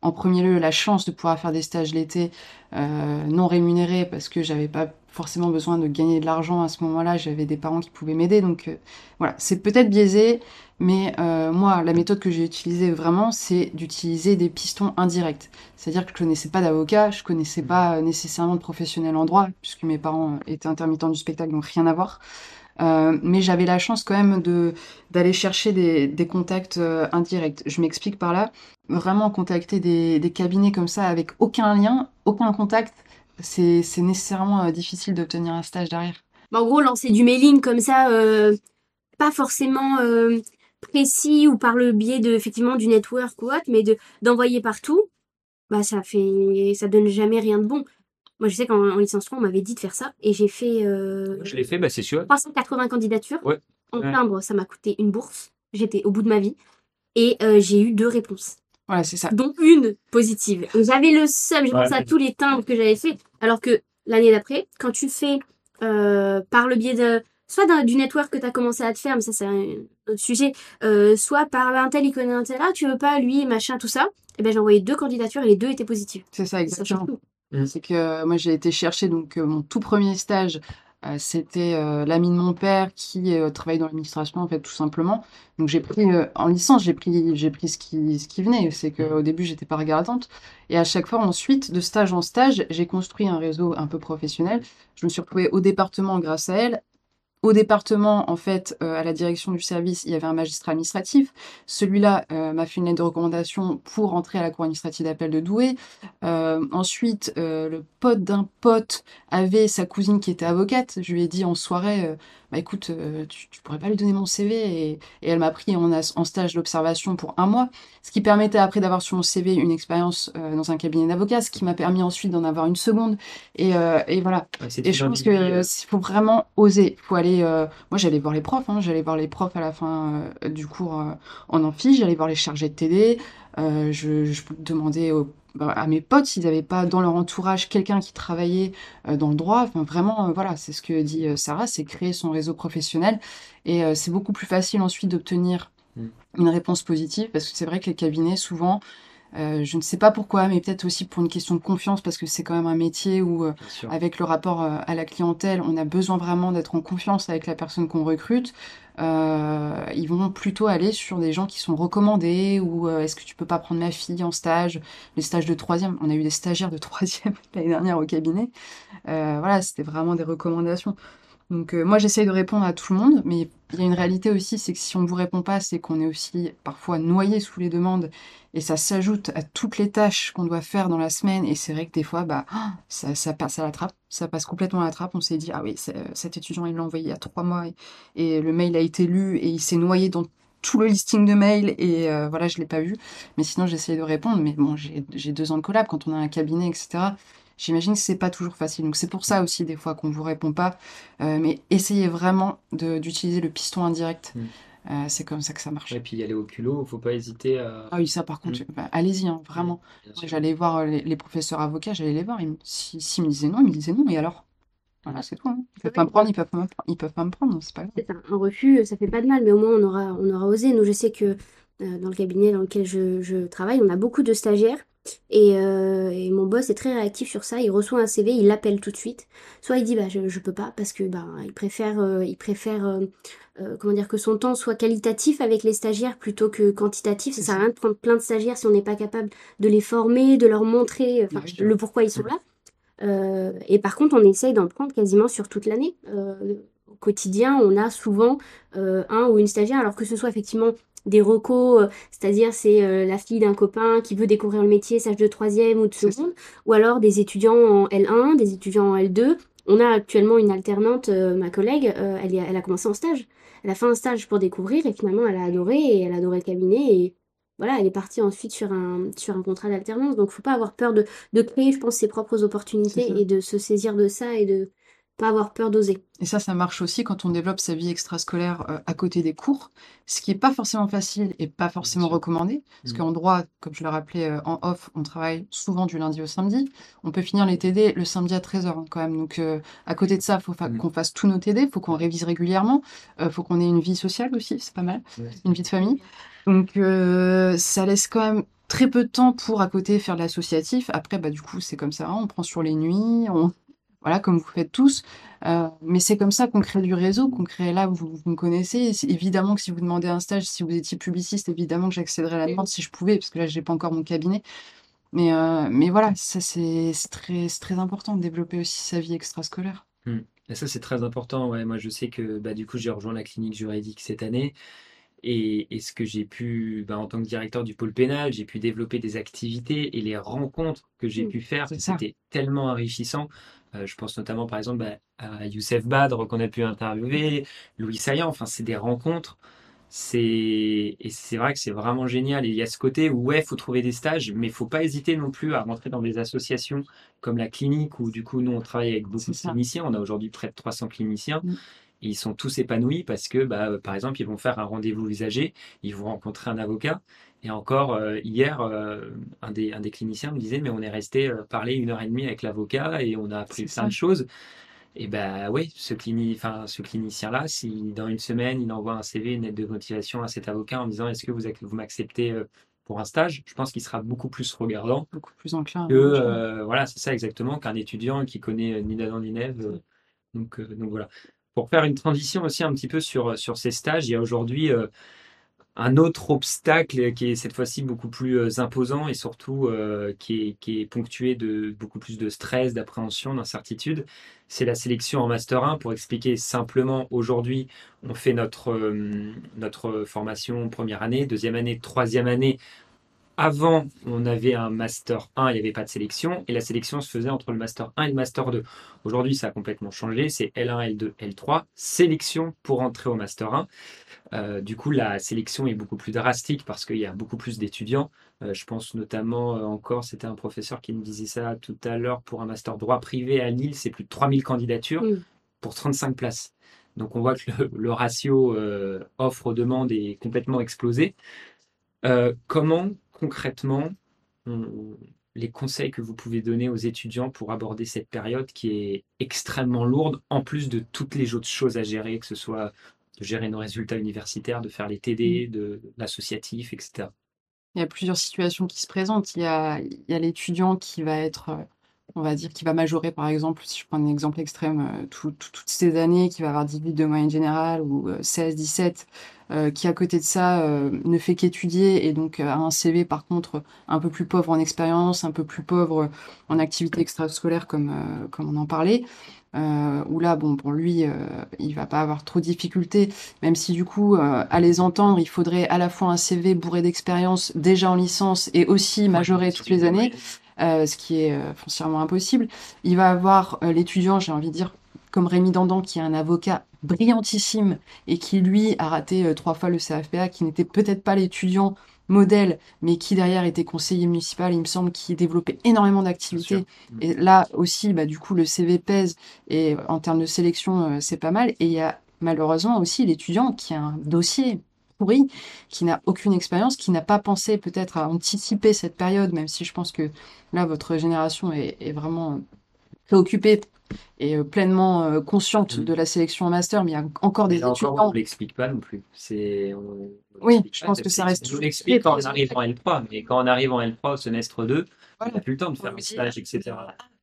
en premier lieu la chance de pouvoir faire des stages l'été euh, non rémunérés parce que j'avais pas forcément besoin de gagner de l'argent à ce moment-là, j'avais des parents qui pouvaient m'aider, donc euh, voilà, c'est peut-être biaisé, mais euh, moi, la méthode que j'ai utilisée vraiment, c'est d'utiliser des pistons indirects. C'est-à-dire que je connaissais pas d'avocat, je connaissais pas euh, nécessairement de professionnel en droit, puisque mes parents euh, étaient intermittents du spectacle, donc rien à voir. Euh, mais j'avais la chance quand même de d'aller chercher des, contacts euh, indirects. Je m'explique par là. Vraiment contacter des, cabinets comme ça avec aucun lien, aucun contact, c'est nécessairement euh, difficile d'obtenir un stage derrière. Bah, en gros, lancer du mailing comme ça, pas forcément précis ou par le biais de effectivement du network ou autre, mais de d'envoyer partout, bah ça fait ça donne jamais rien de bon. Moi, je sais qu'en en licence 3, on m'avait dit de faire ça et j'ai fait euh, Je l'ai fait, bah, c'est sûr. 380 candidatures. Ouais. En Ouais. timbre, ça m'a coûté une bourse. J'étais au bout de ma vie et euh, j'ai eu deux réponses Voilà, c'est ça. dont une positive. J'avais le seum, je Ouais. pensais à tous les timbres que j'avais fait. Alors que l'année d'après, quand tu fais euh, par le biais de soit du network que tu as commencé à te faire, mais ça c'est un autre sujet, euh, soit par un tel, il connaît un tel, ah tu veux pas, lui, machin, tout ça, et ben j'ai envoyé deux candidatures et les deux étaient positives. C'est ça, Ça exactement. Tout. C'est que euh, moi, j'ai été chercher donc euh, mon tout premier stage. euh, c'était euh, l'ami de mon père qui euh, travaille dans l'administration, en fait, tout simplement. Donc, j'ai pris, en licence, j'ai pris, j'ai pris ce qui, ce qui venait. C'est qu'au début, j'étais pas regardante. Et à chaque fois, ensuite, de stage en stage, j'ai construit un réseau un peu professionnel. Je me suis retrouvée au département grâce à elle. Au département, en fait, euh, à la direction du service, il y avait un magistrat administratif. Celui-là euh, m'a fait une lettre de recommandation pour entrer à la cour administrative d'appel de Douai. Euh, ensuite, le pote d'un pote avait sa cousine qui était avocate. Je lui ai dit en soirée, bah écoute, euh, tu, tu pourrais pas lui donner mon CV et, et elle m'a pris en, stage d'observation pour un mois, ce qui permettait après d'avoir sur mon CV une expérience euh, dans un cabinet d'avocat, ce qui m'a permis ensuite d'en avoir une seconde. Et, euh, et voilà. Ouais, Et je pense que il faut vraiment oser. faut aller. Moi, j'allais voir les profs. hein, J'allais voir les profs à la fin du cours en amphi. J'allais voir les chargés de TD. je, je demandais au- bah, à mes potes s'ils n'avaient pas dans leur entourage quelqu'un qui travaillait euh, dans le droit. Enfin, vraiment, euh, voilà, c'est ce que dit euh, Sarah, c'est créer son réseau professionnel. Et c'est beaucoup plus facile ensuite d'obtenir Mm. une réponse positive parce que c'est vrai que les cabinets, souvent, Euh, je ne sais pas pourquoi, mais peut-être aussi pour une question de confiance, parce que c'est quand même un métier où, euh, avec le rapport euh, à la clientèle, on a besoin vraiment d'être en confiance avec la personne qu'on recrute. Euh, ils vont plutôt aller sur des gens qui sont recommandés ou euh, est-ce que tu peux pas prendre ma fille en stage? Les stages de troisième, on a eu des stagiaires de troisième l'année dernière au cabinet. Euh, voilà, c'était vraiment des recommandations. Donc euh, moi j'essaye de répondre à tout le monde, mais il y a une réalité aussi, c'est que si on vous répond pas, c'est qu'on est aussi parfois noyé sous les demandes et ça s'ajoute à toutes les tâches qu'on doit faire dans la semaine. Et c'est vrai que des fois, bah, ah, ça, passe à la trappe, ça passe complètement à la trappe. On s'est dit, ah oui, c'est- cet étudiant, il l'a envoyé il y a trois mois et, le mail a été lu et il s'est noyé dans tout le listing de mails et euh, voilà, je l'ai pas vu. Mais sinon, j'essaye de répondre. Mais bon, j'ai deux ans de collab quand on a un cabinet, etc. J'imagine que c'est pas toujours facile. Donc c'est pour ça aussi des fois qu'on vous répond pas. Euh, mais essayez vraiment d'utiliser le piston indirect. Mm. Euh, c'est comme ça que ça marche. Et puis y aller au culot, faut pas hésiter à. Ah oui, ça par contre, bah, allez-y, hein, vraiment. J'allais voir euh, les, les professeurs avocats, j'allais les voir. Ils me, si, s'ils me disaient non, ils me disaient non, et alors? Voilà, c'est tout. hein. Ils peuvent pas me prendre, ils peuvent pas me, ils peuvent pas me prendre, c'est pas grave. C'est un, un refus, ça fait pas de mal, mais au moins on aura, on aura osé. Nous, je sais que euh, dans le cabinet dans lequel je, je travaille, on a beaucoup de stagiaires. Et, euh, et mon boss est très réactif sur ça. Il reçoit un CV, il l'appelle tout de suite. Soit il dit bah je, je peux pas parce que bah il préfère, euh, il préfère euh, comment dire que son temps soit qualitatif avec les stagiaires plutôt que quantitatif. Ça sert à rien de prendre plein de stagiaires si on n'est pas capable de les former, de leur montrer enfin, le pourquoi ils sont là. Et par contre, on essaye d'en prendre quasiment sur toute l'année. Au quotidien, on a souvent un ou une stagiaire, alors que ce soit effectivement des recos, euh, c'est-à-dire c'est euh, la fille d'un copain qui veut découvrir le métier, stage de troisième ou de seconde, ou alors des étudiants en L1, des étudiants en L2. On a actuellement une alternante, euh, ma collègue, elle, elle a commencé en stage. Elle a fait un stage pour découvrir et finalement elle a adoré et elle a adoré le cabinet et voilà, elle est partie ensuite sur un, sur un contrat d'alternance. Donc faut pas avoir peur de, de créer, je pense, ses propres opportunités et de se saisir de ça et de pas avoir peur d'oser. Et ça, ça marche aussi quand on développe sa vie extrascolaire euh, à côté des cours, ce qui est pas forcément facile et pas forcément recommandé. Parce Mm. qu'en droit, comme je le rappelais euh, en off, on travaille souvent du lundi au samedi. On peut finir les TD le samedi à 13h quand même. Donc euh, à côté de ça, il faut fa- Mm. qu'on fasse tous nos TD, faut qu'on révise régulièrement, euh, faut qu'on ait une vie sociale aussi, c'est pas mal, Ouais. une vie de famille. Donc euh, ça laisse quand même très peu de temps pour à côté faire de l'associatif. Après, bah du coup, c'est comme ça, hein, on prend sur les nuits, on voilà, comme vous faites tous. Euh, mais c'est comme ça qu'on crée du réseau, qu'on crée là, vous, vous me connaissez. Évidemment que si vous demandez un stage, si vous étiez publiciste, évidemment que j'accéderais à la demande si je pouvais, parce que là, j'ai pas encore mon cabinet. Mais, euh, mais voilà, ça, c'est c'est très, c'est très important de développer aussi sa vie extrascolaire. Hmm. Et ça, c'est très important. Ouais, moi, je sais que bah, du coup, j'ai rejoint la clinique juridique cette année. Et, et ce que j'ai pu, bah, en tant que directeur du pôle pénal, j'ai pu développer des activités et les rencontres que j'ai Mm. pu faire, c'était tellement enrichissant. Euh, je pense notamment, par exemple, bah, à Youssef Badr qu'on a pu interviewer, Louis Saillant. Enfin, c'est des rencontres. C'est et c'est vrai que c'est vraiment génial. Et il y a ce côté où ouais, faut trouver des stages, mais faut pas hésiter non plus à rentrer dans des associations comme la clinique où du coup nous on travaille avec beaucoup de ça. cliniciens. On a aujourd'hui près de 300 cliniciens. Mm. Ils sont tous épanouis parce que, bah, euh, par exemple, ils vont faire un rendez-vous usager, ils vont rencontrer un avocat. Et encore euh, hier, euh, un des, un des cliniciens me disait, mais on est resté parler une heure et demie avec l'avocat et on a appris plein de choses. Et bah oui, ce, clini, enfin, ce clinicien-là, si dans une semaine, il envoie un CV, une lettre de motivation à cet avocat en disant, est-ce que vous, ac- vous m'acceptez pour un stage, je pense qu'il sera beaucoup plus regardant Beaucoup plus enclin. que, euh, voilà, c'est ça exactement, qu'un étudiant qui connaît ni Adam ni Neve. donc, euh, donc voilà. Pour faire une transition aussi un petit peu sur, ces stages, il y a aujourd'hui euh, un autre obstacle qui est cette fois-ci beaucoup plus euh, imposant et surtout euh, qui est, ponctué de beaucoup plus de stress, d'appréhension, d'incertitude. C'est la sélection en Master 1. Pour expliquer simplement, aujourd'hui, on fait notre formation première année, deuxième année, troisième année. Avant, on avait un Master 1, il n'y avait pas de sélection, et la sélection se faisait entre le Master 1 et le Master 2. Aujourd'hui, ça a complètement changé, c'est L1, L2, L3, sélection pour entrer au Master 1. Euh, du coup, la sélection est beaucoup plus drastique parce qu'il y a beaucoup plus d'étudiants. Euh, je pense notamment euh, encore, c'était un professeur qui me disait ça tout à l'heure, pour un Master droit privé à Lille, c'est plus de 3000 candidatures pour 35 places. Donc on voit que le, le ratio offre-demande est complètement explosé. Comment concrètement on- les conseils que vous pouvez donner aux étudiants pour aborder cette période qui est extrêmement lourde, en plus de toutes les autres choses à gérer, que ce soit de gérer nos résultats universitaires, de faire les TD, de l'associatif, etc. Il y a plusieurs situations qui se présentent. Il y a, il y a l'étudiant qui va être, euh, on va dire, qui va majorer, par exemple, si je prends un exemple extrême, euh, tout- tout- toutes ces années, qui va avoir 18 de moyenne générale ou euh, 16, 17, euh, qui à côté de ça euh, ne fait qu'étudier et donc euh, a un CV par contre un peu plus pauvre en expérience, un peu plus pauvre en activité extrascolaire comme, euh, comme on en parlait. Euh, où là, bon, pour lui, euh, il va pas avoir trop de difficultés, même si du coup, euh, à les entendre, il faudrait à la fois un CV bourré d'expérience déjà en licence et aussi majoré toutes les années, euh, ce qui est euh, foncièrement impossible. Il va avoir euh, l'étudiant, j'ai envie de dire, comme Rémi Dandan, qui est un avocat brillantissime et qui, lui, a raté trois fois le CFPA, qui n'était peut-être pas l'étudiant modèle, mais qui derrière était conseiller municipal, il me semble, qui développait énormément d'activités. Et là aussi, bah, du coup, le CV pèse et en termes de sélection, c'est pas mal. Et il y a malheureusement aussi l'étudiant qui a un dossier pourri, qui n'a aucune expérience, qui n'a pas pensé peut-être à anticiper cette période, même si je pense que là, votre génération est, est vraiment préoccupée et euh, pleinement euh, consciente Mm. de la sélection en master, mais il y a encore Mais des là encore, étudiants. on l'explique pas non plus. C'est, on- on Oui, je pas, pense que ça reste On l'explique quand on arrive en L3, mais quand on arrive en L3 au semestre 2, on Voilà. n'a plus le temps de On faire un stage, etc.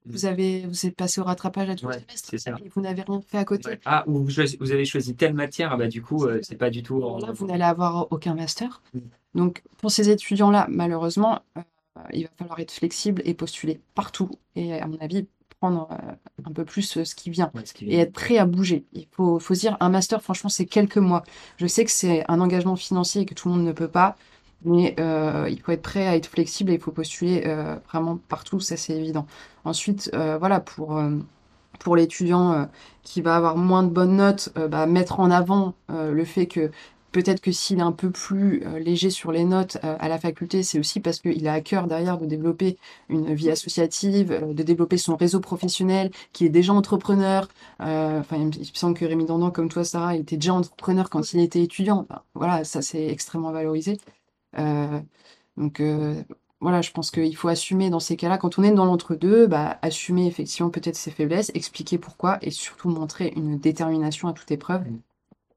Ah, Vous avez, vous êtes passé au rattrapage à tout Ouais, et vous n'avez rien fait à côté. Ouais. Ah, ou vous, avez choisi telle matière, ah bah du coup, euh, c'est pas du tout. Là, vous n'allez avoir aucun master. Mm. Donc, pour ces étudiants-là, malheureusement, euh, il va falloir être flexible et postuler partout. Et à mon avis, prendre euh, un peu plus euh, ce qui vient Ouais, ce qui et être prêt à bouger. Il faut, faut se dire, un master, franchement, c'est quelques mois. Je sais que c'est un engagement financier et que tout le monde ne peut pas, mais euh, il faut être prêt à être flexible et il faut postuler euh, vraiment partout, ça c'est évident. Ensuite, euh, voilà, pour, pour l'étudiant qui va avoir moins de bonnes notes, bah, mettre en avant le fait que peut-être que s'il est un peu plus léger sur les notes à la faculté, c'est aussi parce qu'il a à cœur derrière de développer une vie associative, de développer son réseau professionnel, qui est déjà entrepreneur. Enfin, il me semble que Rémi Dandan, comme toi, Sarah, était déjà entrepreneur quand il était étudiant. Voilà, ça c'est extrêmement valorisé. Euh, donc euh, voilà, je pense qu'il faut assumer dans ces cas-là, quand on est dans l'entre-deux, bah, assumer effectivement peut-être ses faiblesses, expliquer pourquoi et surtout montrer une détermination à toute épreuve Mm.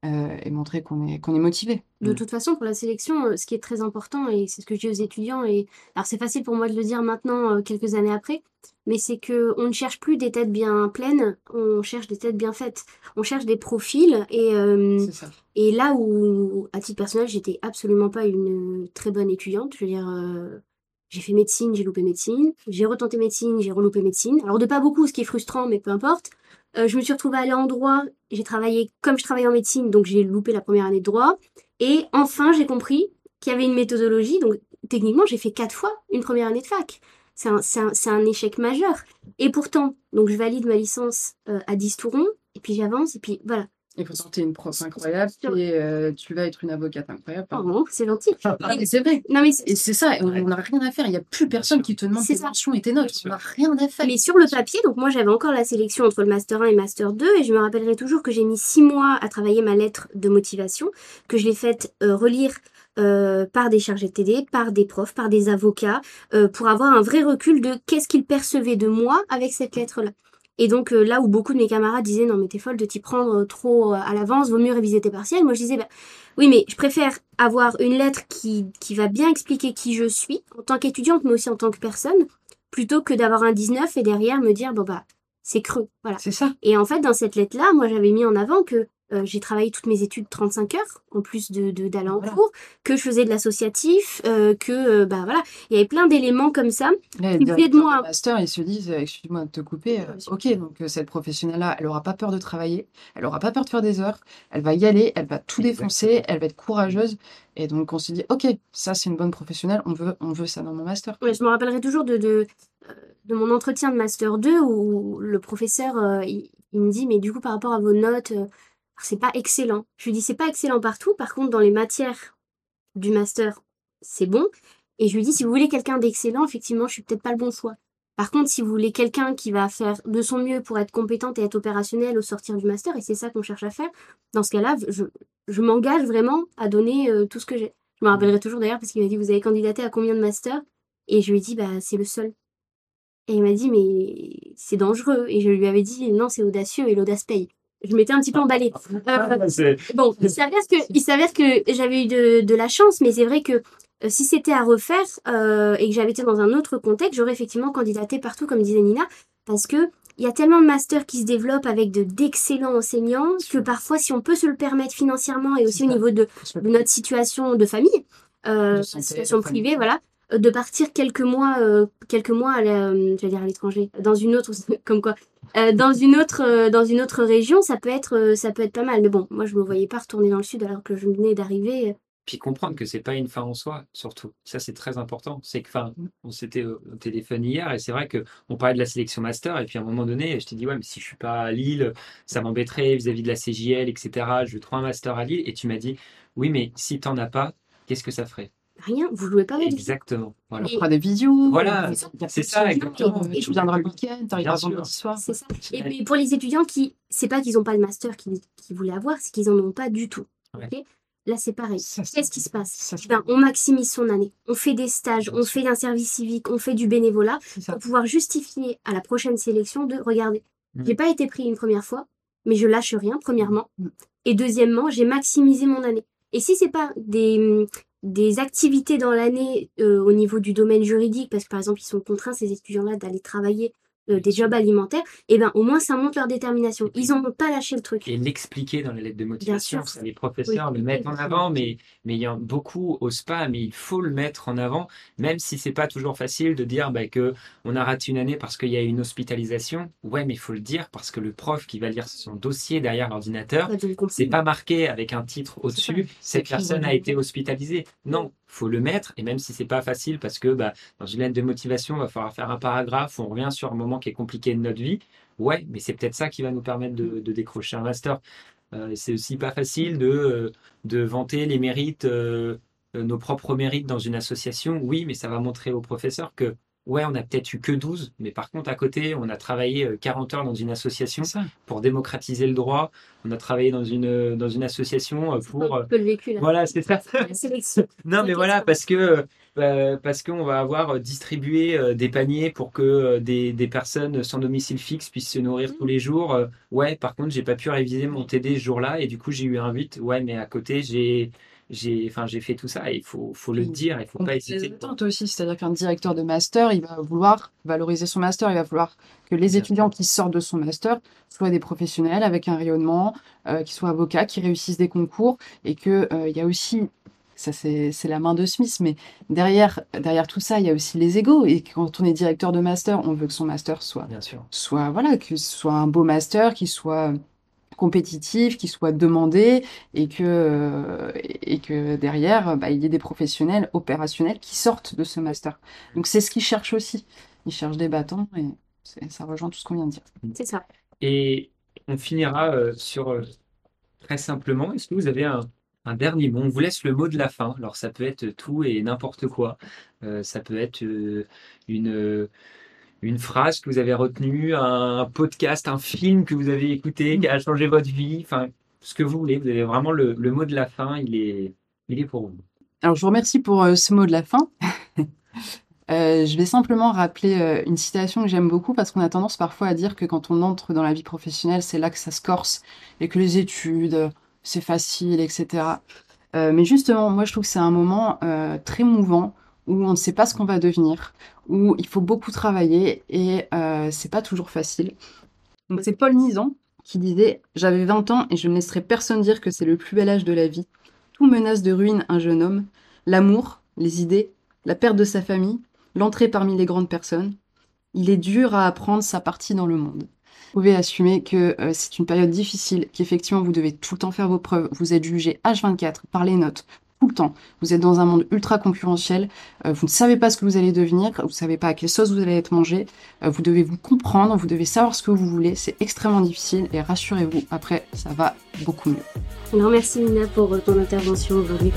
Euh, et montrer qu'on est, qu'on est motivé. De Mm. toute façon, pour la sélection, euh, ce qui est très important, et c'est ce que je dis aux étudiants, et alors c'est facile pour moi de le dire maintenant, euh, quelques années après, mais c'est que on ne cherche plus des têtes bien pleines, on cherche des têtes bien faites. On cherche des profils, et, euh, et là où, à titre personnel, j'étais absolument pas une très bonne étudiante, je veux dire, euh, j'ai fait médecine, j'ai loupé médecine, j'ai retenté médecine, j'ai reloupé médecine. Alors de pas beaucoup, ce qui est frustrant, mais peu importe. Euh, je me suis retrouvée à aller en droit, j'ai travaillé comme je travaillais en médecine, donc j'ai loupé la première année de droit. Et enfin, j'ai compris qu'il y avait une méthodologie. Donc, techniquement, j'ai fait quatre fois une première année de fac. C'est un, échec majeur. Et pourtant, donc je valide ma licence euh, à 10 tourons, et puis j'avance, et puis voilà. Il faut tenter une prof incroyable et euh, tu vas être une avocate incroyable. Pardon, c'est gentil. Ah, c'est vrai. Non, mais, c'est- Et c'est ça, on n'a rien à faire. Il n'y a plus personne qui te demande C'est tes ça. mentions et tes notes. On n'a rien à faire. mais sur le papier, donc moi j'avais encore la sélection entre le Master 1 et Master 2, et je me rappellerai toujours que j'ai mis six mois à travailler ma lettre de motivation, que je l'ai faite euh, relire euh, par des chargés de TD, par des profs, par des avocats, euh, pour avoir un vrai recul de qu'est-ce qu'ils percevaient de moi avec cette lettre-là. Et donc euh, là où beaucoup de mes camarades disaient non mais t'es folle de t'y prendre trop euh, à l'avance, vaut mieux réviser tes partiels, moi je disais bah, oui mais je préfère avoir une lettre qui, qui va bien expliquer qui je suis en tant qu'étudiante mais aussi en tant que personne, plutôt que d'avoir un 19 et derrière me dire bon bah c'est creux, voilà. C'est ça. Et en fait, dans cette lettre-là, moi, j'avais mis en avant que euh, j'ai travaillé toutes mes études 35 heures, en plus de de- d'aller en Voilà. cours, que je faisais de l'associatif, euh, que, euh, bah voilà, il y avait plein d'éléments comme ça. Les Qui de moi de master, ils se disent, euh, excuse-moi de te couper, euh, ok, donc cette professionnelle-là, elle aura pas peur de travailler, elle aura pas peur de faire des heures, elle va y aller, elle va tout défoncer, elle va être courageuse, et donc on se dit, ok, ça c'est une bonne professionnelle, on veut, on veut ça dans mon master. Ouais, je me rappellerai toujours de, de, de mon entretien de Master 2 où le professeur, il, il me dit, mais du coup, par rapport à vos notes, c'est pas excellent. Je lui dis, c'est pas excellent partout, par contre, dans les matières du Master, c'est bon. Et je lui dis, si vous voulez quelqu'un d'excellent, effectivement, je suis peut-être pas le bon choix. Par contre, si vous voulez quelqu'un qui va faire de son mieux pour être compétente et être opérationnel au sortir du master, et c'est ça qu'on cherche à faire, dans ce cas-là, je, je m'engage vraiment à donner euh, tout ce que j'ai. Je me rappellerai toujours d'ailleurs parce qu'il m'a dit, vous avez candidaté à combien de masters? Et je lui ai dit, bah, c'est le seul. Et il m'a dit, mais c'est dangereux. Et je lui avais dit, non, c'est audacieux et l'audace paye. Je m'étais un petit peu emballée. Euh, C'est- Bon, il s'avère que, il s'avère que j'avais eu de, de la chance, mais c'est vrai que Euh, si c'était à refaire euh, et que j'avais été dans un autre contexte, j'aurais effectivement candidaté partout, comme disait Nina, parce que il y a tellement de masters qui se développent avec de d'excellents enseignants que parfois, si on peut se le permettre financièrement et aussi au niveau de, de notre situation de famille, De santé, situation privée, voilà, de partir quelques mois, euh, quelques mois euh, à l'étranger, dans une autre, euh, dans une autre, région, ça peut être, ça peut être pas mal. Mais bon, moi, je me voyais pas retourner dans le sud alors que je venais d'arriver. Puis comprendre que c'est pas une fin en soi, surtout. Ça, c'est très important. C'est que, enfin, on s'était au téléphone hier et c'est vrai que on parlait de la sélection master et puis à un moment donné, je t'ai dit, ouais, mais si je suis pas à Lille, ça m'embêterait vis-à-vis de la CJL, etc. Je veux trop un master à Lille. Et tu m'as dit, oui, mais si t'en as pas, qu'est-ce que ça ferait? Rien, vous jouez pas avec Exactement. Voilà. On fera des visios. Voilà, c'est ça, exactement. euh, Tu viendras le week-end, t'arriveras Bien sûr. vendredi soir. C'est ça. Et puis pour les étudiants qui, c'est pas qu'ils ont pas le master qu'ils voulaient avoir, c'est qu'ils en ont pas du tout. Ouais. ok? Là, c'est pareil. Qu'est-ce qui se passe? ça, c'est- Ben, on maximise son année. On fait des stages, on fait un service civique, on fait du bénévolat pour pouvoir justifier à la prochaine sélection de regarder. Mm. J'ai pas été pris une première fois, mais je lâche rien, premièrement. Mm. Et deuxièmement, j'ai maximisé mon année. Et si c'est pas des, des activités dans l'année euh, au niveau du domaine juridique, parce que par exemple, ils sont contraints, ces étudiants-là, d'aller travailler euh, des jobs alimentaires, et ben au moins ça montre leur détermination. Ils n'ont pas lâché le truc. et l'expliquer dans les lettres de motivation. sûr. Ça, les professeurs Oui. le mettent en avant, mais mais il y a beaucoup osent pas, mais il faut le mettre en avant, même si c'est pas toujours facile de dire bah, que on a raté une année parce qu'il y a une hospitalisation. Ouais, mais il faut le dire parce que le prof qui va lire son dossier derrière l'ordinateur, c'est pas marqué avec un titre au-dessus. Cette personne a été hospitalisée. Non, faut le mettre. Et même si c'est pas facile, parce que bah, dans une lettre de motivation, il va falloir faire un paragraphe où on revient sur un moment qui est compliqué de notre vie. Ouais, mais c'est peut-être ça qui va nous permettre de, décrocher un master. Euh, c'est aussi pas facile de, euh, de vanter les mérites, euh, nos propres mérites dans une association. Oui, mais ça va montrer aux professeurs que ouais, on n'a peut-être eu que 12, mais par contre, à côté, on a travaillé euh, 40 heures dans une association pour démocratiser le droit. On a travaillé dans une, dans une association euh, pour. euh, un peu le vécu là. Voilà, c'est ça. Non, mais voilà, parce que euh, parce qu'on va avoir distribué euh, des paniers pour que euh, des, des personnes sans domicile fixe puissent se nourrir Mhm. tous les jours. Euh, ouais, par contre, j'ai pas pu réviser mon TD ce jour-là et du coup, j'ai eu un 8. Ouais, mais à côté, j'ai j'ai enfin j'ai fait tout ça et il faut faut le dire, il faut On pas hésiter. attentes aussi, c'est-à-dire qu'un directeur de master, il va vouloir valoriser son master, il va vouloir que les étudiants qui sortent de son master soient des professionnels avec un rayonnement, euh, qui soient avocats, qui réussissent des concours, et que euh, il y a aussi, ça c'est la main de Smith, mais derrière derrière tout ça, il y a aussi les égaux, et quand on est directeur de master, on veut que son master soit Bien sûr. soit voilà que soit un beau master qui soit compétitif, qui soit demandé et que euh, et que derrière bah, il y ait des professionnels opérationnels qui sortent de ce master. Donc c'est ce qu'ils cherchent aussi. Ils cherchent des battants et ça rejoint tout ce qu'on vient de dire. C'est ça. Et on finira euh, sur euh, très simplement. Est-ce que vous avez un, un dernier mot? On vous laisse le mot de la fin. Alors ça peut être tout et n'importe quoi. Euh, ça peut être euh, une euh, une phrase que vous avez retenue, un podcast, un film que vous avez écouté qui a changé votre vie. Enfin, ce que vous voulez. Vous avez vraiment le, le mot de la fin. Il est il est pour vous. Alors je vous remercie pour euh, ce mot de la fin. Euh, je vais simplement rappeler euh, une citation que j'aime beaucoup parce qu'on a tendance parfois à dire que quand on entre dans la vie professionnelle, c'est là que ça se corse et que les études, c'est facile, etc. Mais justement, moi je trouve que c'est un moment très mouvant où on ne sait pas ce qu'on va devenir, où il faut beaucoup travailler et euh, c'est pas toujours facile. Donc c'est Paul Nizan qui disait J'avais 20 ans et je ne laisserai personne dire que c'est le plus bel âge de la vie. Tout menace de ruine un jeune homme. L'amour, les idées, la perte de sa famille, l'entrée parmi les grandes personnes. Il est dur à apprendre sa partie dans le monde. Vous pouvez assumer que euh, c'est une période difficile, qu'effectivement vous devez tout le temps faire vos preuves, vous êtes jugé H24 par les notes, le temps. Vous êtes dans un monde ultra concurrentiel, euh, vous ne savez pas ce que vous allez devenir, vous ne savez pas à quelle sauce vous allez être mangé, euh, vous devez vous comprendre, vous devez savoir ce que vous voulez, c'est extrêmement difficile et rassurez-vous, après ça va beaucoup mieux. Alors merci Nina pour ton intervention aujourd'hui.